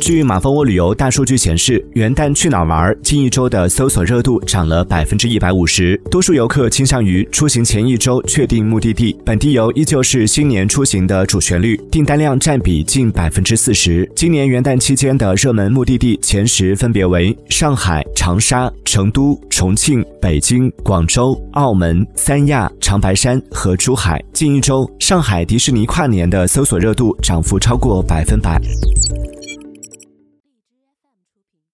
据马蜂窝旅游大数据显示，元旦去哪儿玩近一周的搜索热度涨了百分之一百五十，多数游客倾向于出行前一周确定目的地，本地游依旧是新年出行的主旋律，订单量占比近百分之四十。今年元旦期间的热门目的地前十分别为上海、长沙、成都、重庆、北京、广州、澳门、三亚、长白山和珠海。近一周，上海迪士尼跨年的搜索热度涨幅超过百分百。